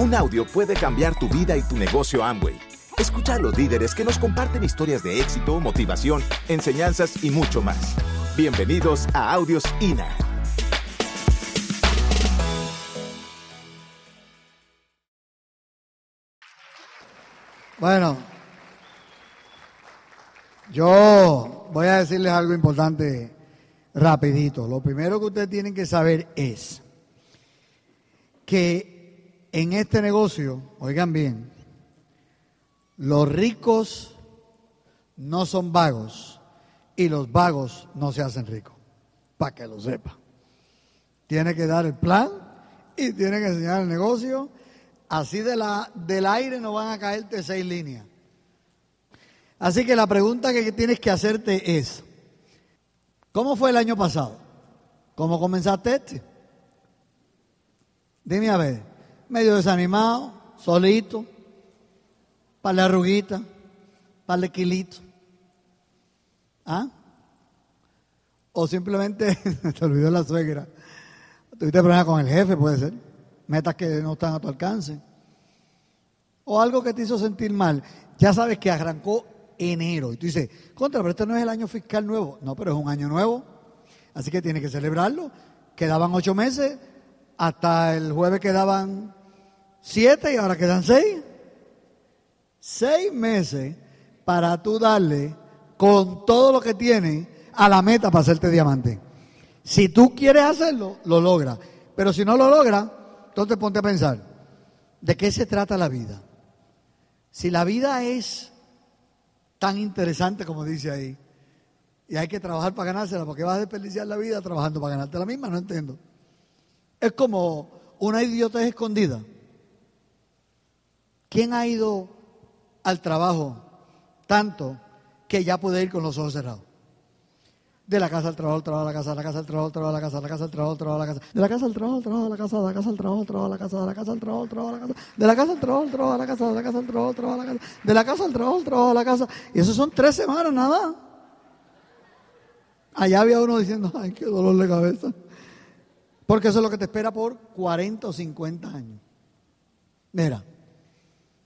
Un audio puede cambiar tu vida y tu negocio Amway. Escucha a los líderes que nos comparten historias de éxito, motivación, enseñanzas y mucho más. Bienvenidos a Audios INA. Bueno, yo voy a decirles algo importante rapidito. Lo primero que ustedes tienen que saber es que en este negocio, oigan bien, los ricos no son vagos y los vagos no se hacen ricos, para que lo sepa. Tiene que dar el plan y tiene que enseñar el negocio. Así de la, del aire no van a caerte seis líneas. Así que la pregunta que tienes que hacerte es, ¿cómo fue el año pasado? ¿Cómo comenzaste este? Dime a ver, medio desanimado, solito, para la arruguita, para el kilito. ¿Ah? O simplemente te olvidó la suegra. Tuviste problemas con el jefe, puede ser. Metas que no están a tu alcance. O algo que te hizo sentir mal. Ya sabes que arrancó enero. Y tú dices, contra, pero este no es el año fiscal nuevo. No, pero es un año nuevo. Así que tienes que celebrarlo. Quedaban ocho meses. Hasta el jueves quedaban siete y ahora quedan seis. Seis meses para tú darle con todo lo que tienes a la meta para hacerte diamante. Si tú quieres hacerlo, lo logras. Pero si no lo logras, entonces ponte a pensar, ¿de qué se trata la vida? Si la vida es tan interesante como dice ahí, y hay que trabajar para ganársela, porque vas a desperdiciar la vida trabajando para ganarte la misma, no entiendo. Es como una idiotez escondida. ¿Quién ha ido al trabajo tanto que ya puede ir con los ojos cerrados? De la casa al trabajo, al trabajo, a la casa, de la casa al trabajo, al trabajo, a la casa, de la casa al trabajo, al trabajo, a la casa. De la casa al trabajo, al trabajo, a la casa, de la casa al trabajo, al trabajo, a la casa, de la casa al trabajo, al a la casa. De la casa al trabajo, al trabajo, a la casa, de la casa al trabajo, al trabajo, a la casa. De la casa al trabajo, al trabajo, a la casa. Y eso son tres semanas nada. Allá había uno diciendo, ay, qué dolor de cabeza. Porque eso es lo que te espera por 40 o 50 años. Mira,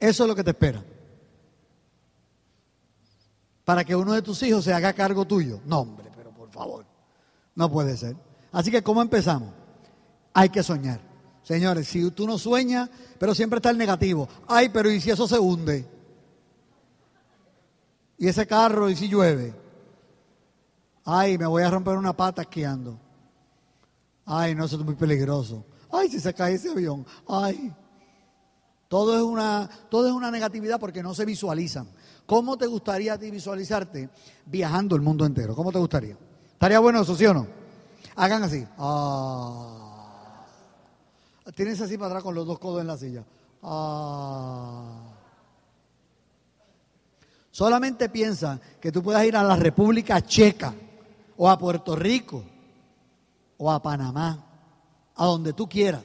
eso es lo que te espera. Para que uno de tus hijos se haga cargo tuyo. No, hombre, pero por favor. No puede ser. Así que, ¿cómo empezamos? Hay que soñar. Señores, si tú no sueñas, pero siempre está el negativo. Ay, pero ¿y si eso se hunde? ¿Y ese carro, y si llueve? Ay, me voy a romper una pata esquiando. Ay, no, eso es muy peligroso. Ay, si se cae ese avión. Ay. Todo es una, todo es una negatividad porque no se visualizan. ¿Cómo te gustaría a ti visualizarte viajando el mundo entero? ¿Cómo te gustaría? ¿Estaría bueno eso, sí o no? Hagan así. Ah. Tienes así para atrás con los dos codos en la silla. Ah. Solamente piensa que tú puedas ir a la República Checa o a Puerto Rico o a Panamá, a donde tú quieras.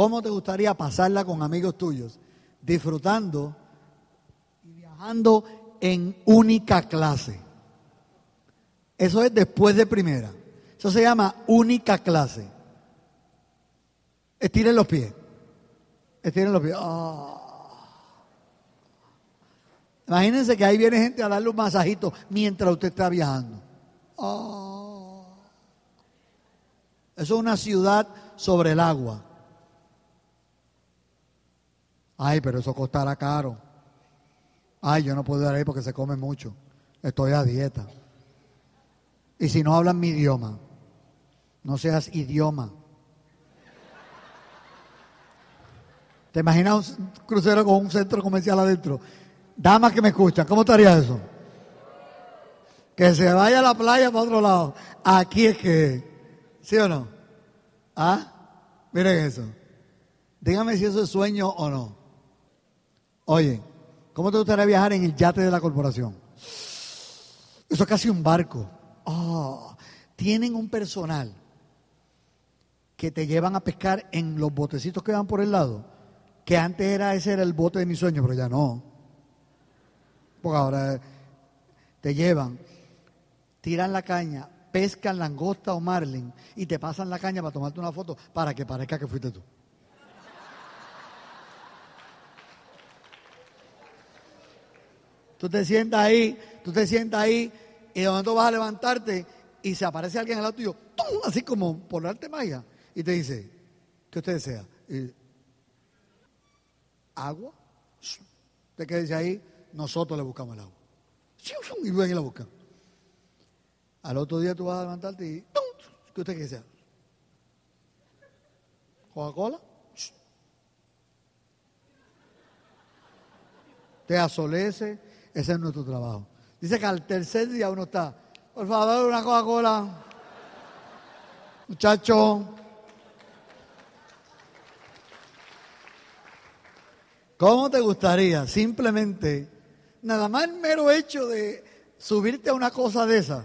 ¿Cómo te gustaría pasarla con amigos tuyos? Disfrutando y viajando en única clase. Eso es después de primera. Eso se llama única clase. Estiren los pies. Estiren los pies. Ah. Imagínense que ahí viene gente a darle un masajito mientras usted está viajando. Ah. Eso es una ciudad sobre el agua. Ay, pero eso costará caro. Ay, yo no puedo ir ahí porque se come mucho. Estoy a dieta. Y si no hablan mi idioma, no seas idioma. ¿Te imaginas un crucero con un centro comercial adentro? Damas que me escuchan, ¿cómo estaría eso? Que se vaya a la playa para otro lado. Aquí es que, ¿sí o no? ¿Ah? Miren eso. Dígame si eso es sueño o no. Oye, ¿cómo te gustaría viajar en el yate de la corporación? Eso es casi un barco. Oh, tienen un personal que te llevan a pescar en los botecitos que van por el lado, que antes era ese era el bote de mi sueño, pero ya no. Porque ahora te llevan, tiran la caña, pescan langosta o marlin y te pasan la caña para tomarte una foto para que parezca que fuiste tú. Tú te sientas ahí, tú te sientas ahí y de momento vas a levantarte y se aparece alguien al lado tuyo, así como por darte magia, y te dice, ¿qué usted desea? Y, ¿Agua? Usted que dice ahí, nosotros le buscamos el agua. Y ven y la buscan. Al otro día tú vas a levantarte y ¡tum! ¿qué usted desea? ¿Coca-Cola? Te asolece, ese es nuestro trabajo. Dice que al tercer día uno está, por favor, una Coca-Cola. Muchacho. ¿Cómo te gustaría simplemente, nada más el mero hecho de subirte a una cosa de esa,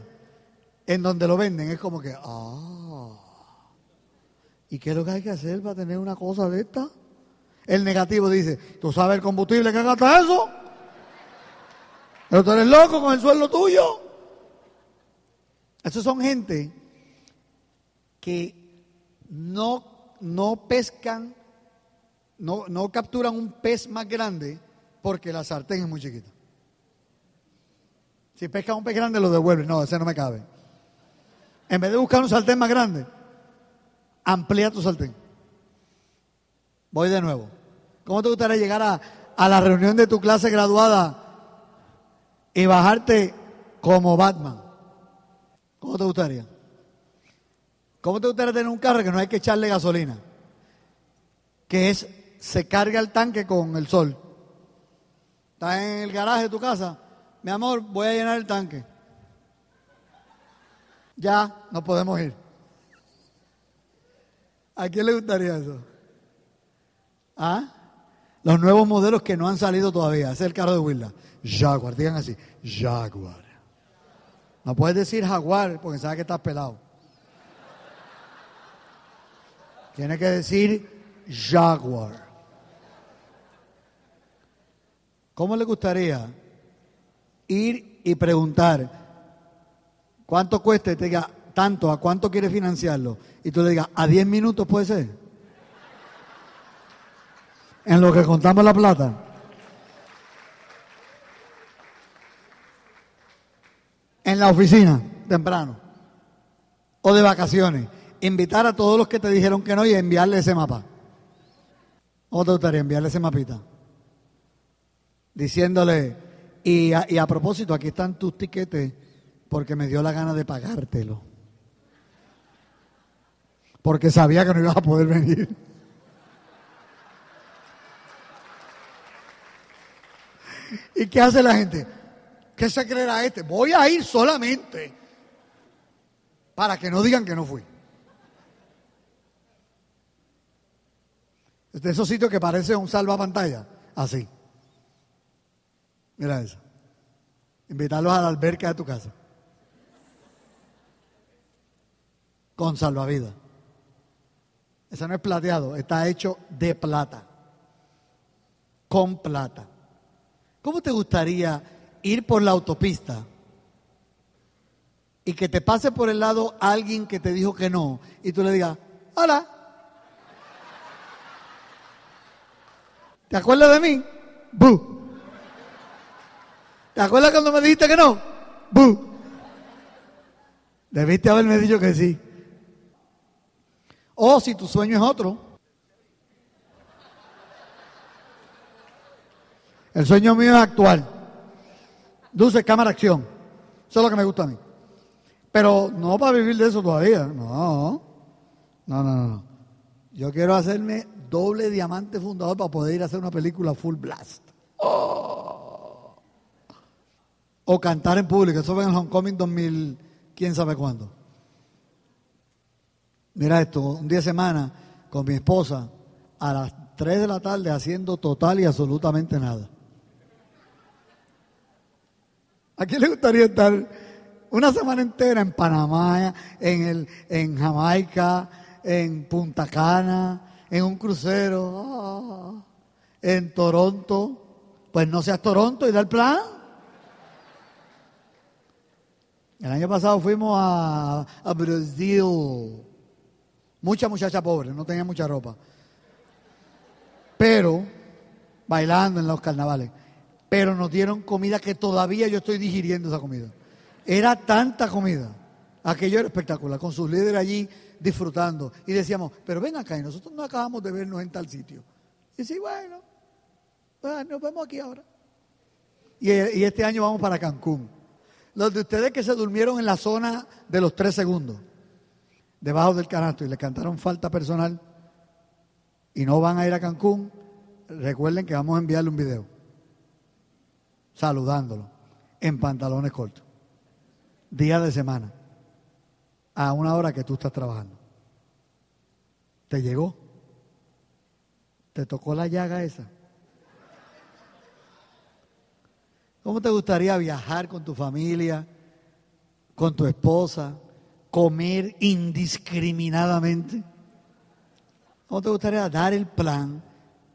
en donde lo venden, es como que, ah, ¿y qué es lo que hay que hacer para tener una cosa de esta? El negativo dice, ¿tú sabes el combustible que gasta eso? Pero tú eres loco con el sueldo tuyo. Esos son gente que no, no pescan, no, no capturan un pez más grande porque la sartén es muy chiquita. Si pescan un pez grande lo devuelven. No, ese no me cabe. En vez de buscar un sartén más grande, amplía tu sartén. Voy de nuevo. ¿Cómo te gustaría llegar a, a la reunión de tu clase graduada y bajarte como Batman. ¿Cómo te gustaría? ¿Cómo te gustaría tener un carro que no hay que echarle gasolina? Que es, se carga el tanque con el sol. Estás en el garaje de tu casa. Mi amor, voy a llenar el tanque. Ya, no podemos ir. ¿A quién le gustaría eso? ¿Ah? Los nuevos modelos que no han salido todavía. Ese es el carro de Willa. Jaguar, digan así, Jaguar. No puedes decir Jaguar porque sabes que estás pelado. Tiene que decir Jaguar. ¿Cómo le gustaría ir y preguntar cuánto cuesta y te diga tanto, a cuánto quieres financiarlo? Y tú le digas, a 10 minutos puede ser. En lo que contamos la plata. En la oficina temprano o de vacaciones, invitar a todos los que te dijeron que no y enviarle ese mapa. ¿O te gustaría enviarle ese mapita? Diciéndole, y a, propósito, aquí están tus tiquetes porque me dio la gana de pagártelo. Porque sabía que no ibas a poder venir. ¿Y qué hace la gente? ¿Qué se creerá este? Voy a ir solamente para que no digan que no fui. De esos sitios que parece un salvapantalla, así. Mira eso. Invitarlos a la alberca de tu casa. Con salvavidas. Ese no es plateado, está hecho de plata. Con plata. ¿Cómo te gustaría ir por la autopista y que te pase por el lado alguien que te dijo que no y tú le digas, hola, ¿te acuerdas de mí? ¡Bu! ¿Te acuerdas cuando me dijiste que no? ¡Bu! Debiste haberme dicho que sí. O si tu sueño es otro. El sueño mío es actual. Dulce, cámara, acción. Eso es lo que me gusta a mí. Pero no para vivir de eso todavía. No. No, no, no. Yo quiero hacerme doble diamante fundador para poder ir a hacer una película full blast. Oh. O cantar en público. Eso fue en el Homecoming 2000, quién sabe cuándo. Mira esto, un día de semana con mi esposa a las 3 de la tarde haciendo total y absolutamente nada. ¿A quién le gustaría estar una semana entera en Panamá, en, el, en Jamaica, en Punta Cana, en un crucero, ah, en Toronto? Pues no seas Toronto y da el plan. El año pasado fuimos a, a Brasil. Mucha muchacha pobre, no tenía mucha ropa. Pero bailando en los carnavales. Pero nos dieron comida que todavía yo estoy digiriendo esa comida. Era tanta comida. Aquello era espectacular, con sus líderes allí disfrutando. Y decíamos, pero ven acá, y nosotros no acabamos de vernos en tal sitio. Y sí, bueno, pues, nos vemos aquí ahora. Y, y este año vamos para Cancún. Los de ustedes que se durmieron en la zona de los tres segundos, debajo del canasto, y le cantaron falta personal, y no van a ir a Cancún, recuerden que vamos a enviarle un video saludándolo en pantalones cortos, día de semana, a una hora que tú estás trabajando. ¿Te llegó? ¿Te tocó la llaga esa? ¿Cómo te gustaría viajar con tu familia, con tu esposa, comer indiscriminadamente? ¿Cómo te gustaría dar el plan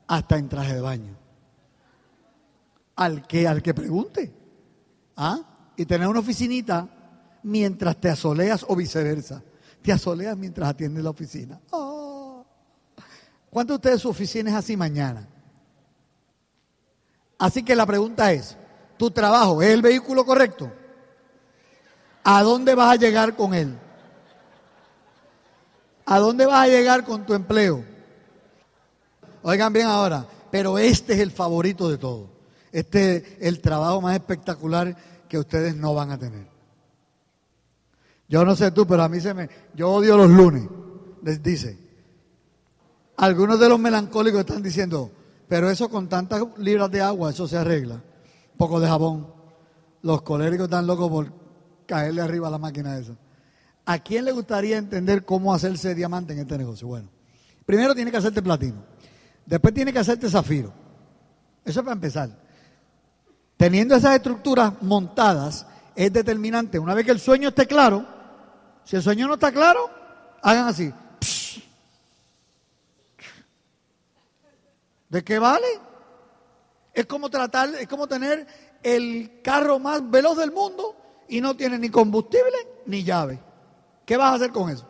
hasta en traje de baño? Al que, al que pregunte. ¿Ah? Y tener una oficinita mientras te asoleas o viceversa. Te asoleas mientras atiendes la oficina. Oh. ¿Cuántos de ustedes su oficina es así mañana? Así que la pregunta es, ¿tu trabajo es el vehículo correcto? ¿A dónde vas a llegar con él? ¿A dónde vas a llegar con tu empleo? Oigan bien ahora, pero este es el favorito de todos. Este es el trabajo más espectacular que ustedes no van a tener. Yo no sé tú, pero a mí se me... Yo odio los lunes, les dice. Algunos de los melancólicos están diciendo, pero eso con tantas libras de agua, eso se arregla. Poco de jabón. Los coléricos están locos por caerle arriba a la máquina esa. ¿A quién le gustaría entender cómo hacerse diamante en este negocio? Bueno, primero tiene que hacerte platino. Después tiene que hacerte zafiro. Eso es para empezar. Teniendo esas estructuras montadas, es determinante. Una vez que el sueño esté claro, si el sueño no está claro, hagan así. ¿De qué vale? Es como tratar, es como tener el carro más veloz del mundo y no tiene ni combustible ni llave. ¿Qué vas a hacer con eso?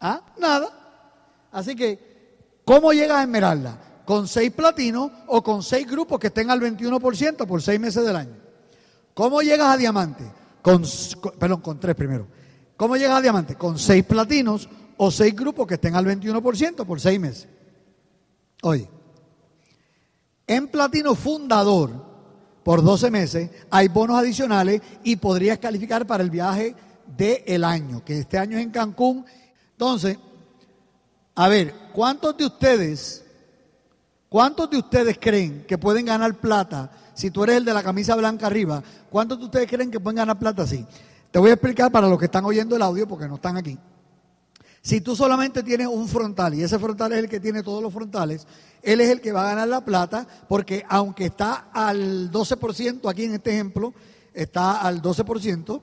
¿Ah? Nada. Así que, ¿cómo llegas a Esmeralda? ¿Con seis platinos o con seis grupos que estén al 21% por seis meses del año? ¿Cómo llegas a diamante? Con, perdón, con tres primero. ¿Cómo llegas a diamante? Con seis platinos o seis grupos que estén al 21% por seis meses. Oye, en platino fundador, por 12 meses, hay bonos adicionales y podrías calificar para el viaje del año, que este año es en Cancún. Entonces, a ver, ¿cuántos de ustedes, cuántos de ustedes creen que pueden ganar plata? Si tú eres el de la camisa blanca arriba, ¿cuántos de ustedes creen que pueden ganar plata así? Te voy a explicar para los que están oyendo el audio porque no están aquí. Si tú solamente tienes un frontal y ese frontal es el que tiene todos los frontales, él es el que va a ganar la plata porque aunque está al 12%, aquí en este ejemplo, está al 12%,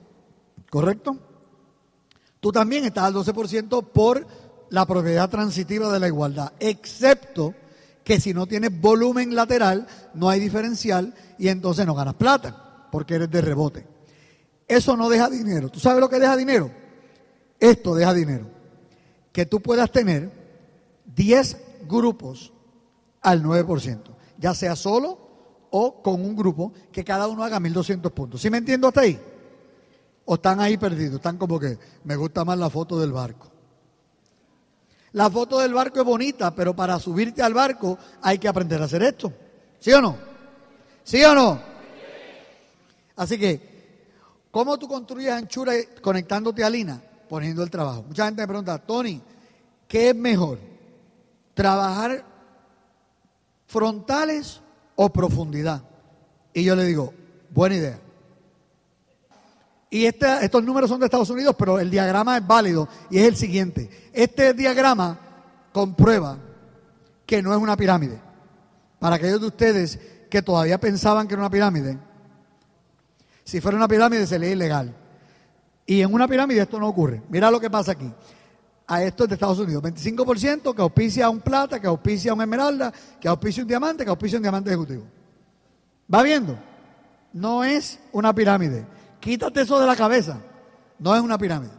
¿correcto? Tú también estás al 12% por la propiedad transitiva de la igualdad, excepto que si no tienes volumen lateral, no hay diferencial y entonces no ganas plata, porque eres de rebote. Eso no deja dinero. ¿Tú sabes lo que deja dinero? Esto deja dinero. Que tú puedas tener 10 grupos al 9%, ya sea solo o con un grupo que cada uno haga 1200 puntos. ¿Sí me entiendo hasta ahí? ¿O están ahí perdidos? Están como que me gusta más la foto del barco. La foto del barco es bonita, pero para subirte al barco hay que aprender a hacer esto. ¿Sí o no? ¿Sí o no? Así que, ¿cómo tú construyes anchura conectándote a Lina? Poniendo el trabajo. Mucha gente me pregunta, Tony, ¿qué es mejor? ¿Trabajar frontales o profundidad? Y yo le digo, buena idea. Y este, estos números son de Estados Unidos, pero el diagrama es válido y es el siguiente. Este diagrama comprueba que no es una pirámide. Para aquellos de ustedes que todavía pensaban que era una pirámide, si fuera una pirámide sería ilegal. Y en una pirámide esto no ocurre. Mira lo que pasa aquí. A esto es de Estados Unidos. 25% que auspicia un plata, que auspicia un esmeralda, que auspicia un diamante, que auspicia un diamante ejecutivo. ¿Va viendo? No es una pirámide. Quítate eso de la cabeza. No es una pirámide.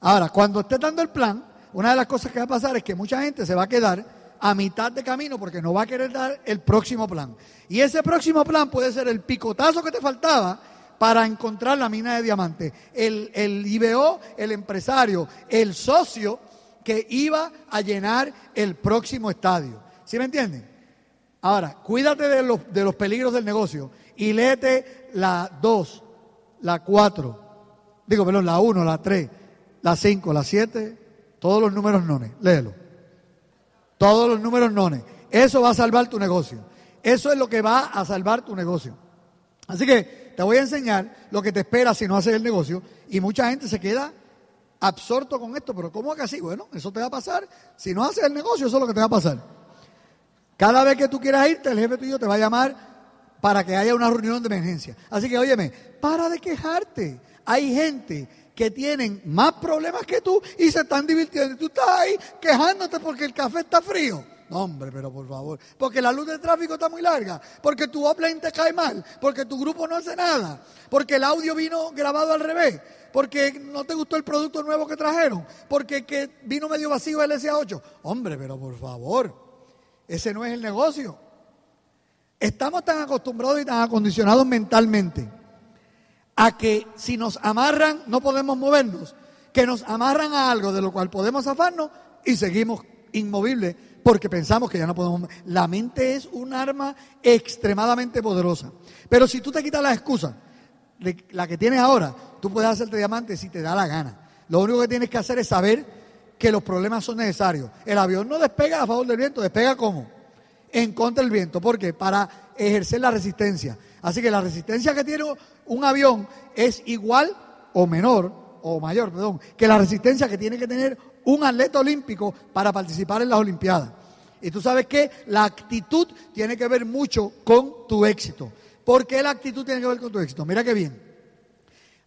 Ahora, cuando esté dando el plan, una de las cosas que va a pasar es que mucha gente se va a quedar a mitad de camino porque no va a querer dar el próximo plan. Y ese próximo plan puede ser el picotazo que te faltaba para encontrar la mina de diamante. El, el IBO, el empresario, el socio que iba a llenar el próximo estadio. ¿Sí me entienden? Ahora, cuídate de los, de los peligros del negocio y léete la 2, la 4, digo, perdón, la 1, la 3, la 5, la 7, todos los números nones, léelo. Todos los números nones. Eso va a salvar tu negocio. Eso es lo que va a salvar tu negocio. Así que te voy a enseñar lo que te espera si no haces el negocio y mucha gente se queda absorto con esto, pero ¿cómo que así? Bueno, eso te va a pasar. Si no haces el negocio, eso es lo que te va a pasar. Cada vez que tú quieras irte, el jefe tuyo te va a llamar para que haya una reunión de emergencia. Así que, óyeme, para de quejarte. Hay gente que tienen más problemas que tú y se están divirtiendo. Y tú estás ahí quejándote porque el café está frío. Hombre, pero por favor. Porque la luz de tráfico está muy larga. Porque tu offline te cae mal. Porque tu grupo no hace nada. Porque el audio vino grabado al revés. Porque no te gustó el producto nuevo que trajeron. Porque que vino medio vacío el SA8. Hombre, pero por favor. Ese no es el negocio. Estamos tan acostumbrados y tan acondicionados mentalmente a que si nos amarran no podemos movernos, que nos amarran a algo de lo cual podemos zafarnos y seguimos inmovibles porque pensamos que ya no podemos. La mente es un arma extremadamente poderosa. Pero si tú te quitas la excusa, la que tienes ahora, tú puedes hacerte diamante si te da la gana. Lo único que tienes que hacer es saber que los problemas son necesarios. El avión no despega a favor del viento, despega como en contra del viento. ¿Por qué? Para ejercer la resistencia. Así que la resistencia que tiene un avión es igual o menor, o mayor, perdón, que la resistencia que tiene que tener un atleta olímpico para participar en las Olimpiadas. Y tú sabes que la actitud tiene que ver mucho con tu éxito. ¿Por qué la actitud tiene que ver con tu éxito? Mira qué bien.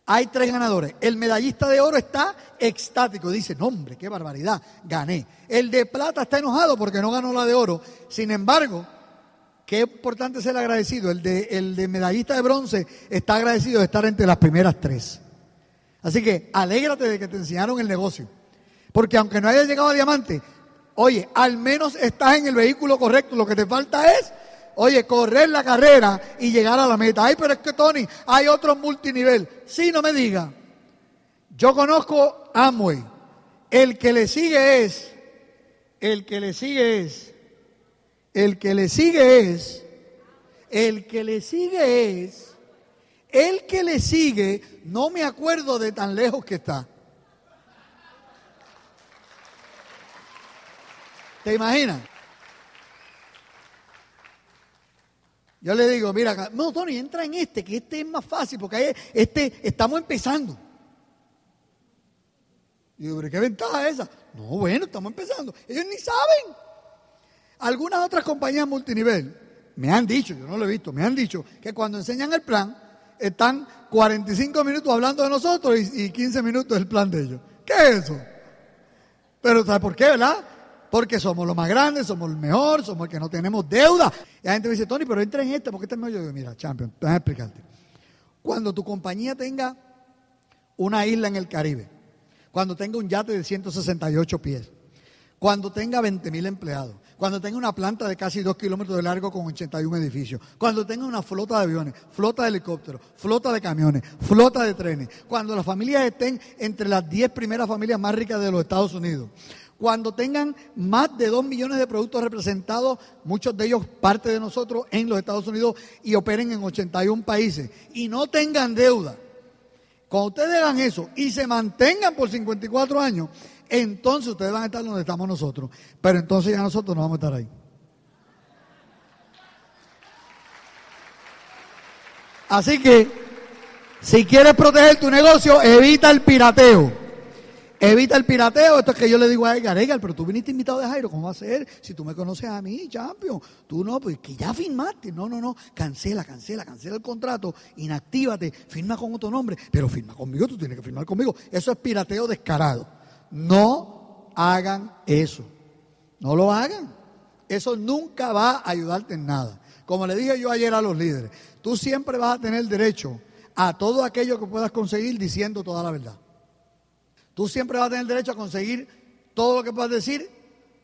Hay tres ganadores. El medallista de oro está extático. Dice, no hombre, qué barbaridad, gané. El de plata está enojado porque no ganó la de oro. Sin embargo, qué importante es el agradecido. El de, el de medallista de bronce está agradecido de estar entre las primeras tres. Así que alégrate de que te enseñaron el negocio. Porque aunque no hayas llegado a diamante, oye, al menos estás en el vehículo correcto. Lo que te falta es Oye, correr la carrera y llegar a la meta. Ay, pero es que Tony, hay otro multinivel. Sí, no me diga. Yo conozco Amway. El que le sigue es, el que le sigue es, el que le sigue es, el que le sigue es, el que le sigue, no me acuerdo de tan lejos que está. ¿Te imaginas? Yo le digo, mira, no, Tony, entra en este, que este es más fácil, porque este estamos empezando. Y digo, ¿pero qué ventaja es esa? No, bueno, estamos empezando. Ellos ni saben. Algunas otras compañías multinivel me han dicho, yo no lo he visto, me han dicho que cuando enseñan el plan, están 45 minutos hablando de nosotros y, y 15 minutos del plan de ellos. ¿Qué es eso? Pero ¿sabes por qué, verdad? Porque somos los más grandes, somos el mejor, somos el que no tenemos deuda. Y la gente me dice, Tony, pero entra en este, porque este es mejor. Yo digo, mira, champion, déjame explicarte. Cuando tu compañía tenga una isla en el Caribe, cuando tenga un yate de 168 pies, cuando tenga 20 mil empleados, cuando tenga una planta de casi 2 kilómetros de largo con 81 edificios, cuando tenga una flota de aviones, flota de helicópteros, flota de camiones, flota de trenes, cuando las familias estén entre las 10 primeras familias más ricas de los Estados Unidos, cuando tengan más de 2 millones de productos representados, muchos de ellos parte de nosotros en los Estados Unidos y operen en 81 países y no tengan deuda. Cuando ustedes hagan eso y se mantengan por 54 años, entonces ustedes van a estar donde estamos nosotros. Pero entonces ya nosotros no vamos a estar ahí. Así que, si quieres proteger tu negocio, evita el pirateo. Evita el pirateo. Esto es que yo le digo a Edgar, Edgar, pero tú viniste invitado de Jairo, ¿cómo va a ser? Si tú me conoces a mí, champion. Tú no, pues que ya firmaste. No, no, no. Cancela, cancela, cancela el contrato. Inactívate. Firma con otro nombre. Pero firma conmigo, tú tienes que firmar conmigo. Eso es pirateo descarado. No hagan eso. No lo hagan. Eso nunca va a ayudarte en nada. Como le dije yo ayer a los líderes, tú siempre vas a tener derecho a todo aquello que puedas conseguir diciendo toda la verdad. Tú siempre vas a tener derecho a conseguir todo lo que puedas decir,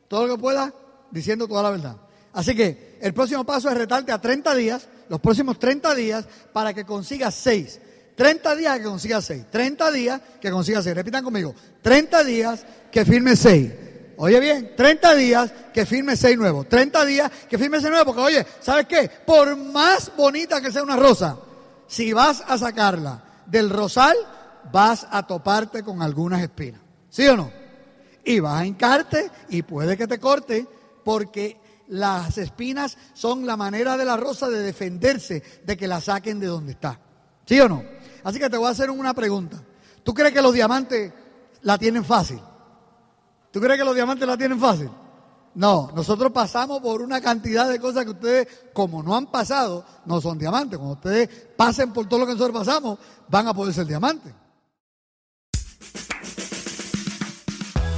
todo lo que puedas diciendo toda la verdad. Así que el próximo paso es retarte a 30 días, los próximos 30 días, para que consigas 6. 30 días que consigas 6. 30 días que consigas 6. Repitan conmigo. 30 días que firme 6. Oye bien, 30 días que firme 6 nuevos. 30 días que firme 6 nuevos. Porque oye, ¿sabes qué? Por más bonita que sea una rosa, si vas a sacarla del rosal, vas a toparte con algunas espinas. ¿Sí o no? Y vas a hincarte y puede que te corte porque las espinas son la manera de la rosa de defenderse de que la saquen de donde está. ¿Sí o no? Así que te voy a hacer una pregunta. ¿Tú crees que los diamantes la tienen fácil? ¿Tú crees que los diamantes la tienen fácil? No, nosotros pasamos por una cantidad de cosas que ustedes, como no han pasado, no son diamantes. Cuando ustedes pasen por todo lo que nosotros pasamos, van a poder ser diamantes.